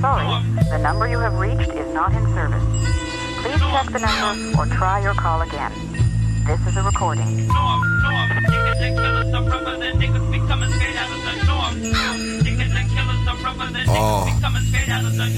Sorry, the number you have reached is not in service. Please check the number or try your call again. This is a recording. Oh.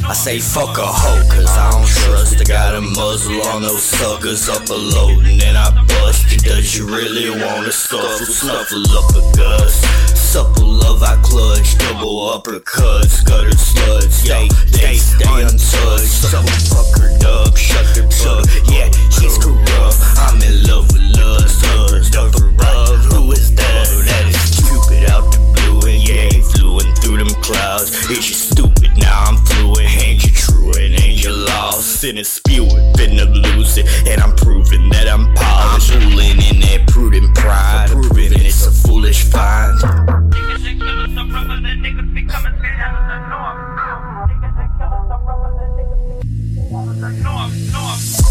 I say fuck a hoe, cause I don't trust. I got a muzzle on those suckers up a load, and then I bust. Does you really wanna scuffle? Snuffle up a gust. Supple love, I clutch. Uppercuts, gutter sluts, yeah, they stay untouched. So fuckered up, shut their plug. Yeah, she's corrupt. I'm in love with lust, hers, love, love. Who is that? That is stupid out the blue, and yeah, ain't flew through them clouds. Is she stupid? Now I'm fluent. Ain't you true and ain't you lost? And it's spewing, finna lose it, and I'm proving that I'm polished. north. I'm north. North, north.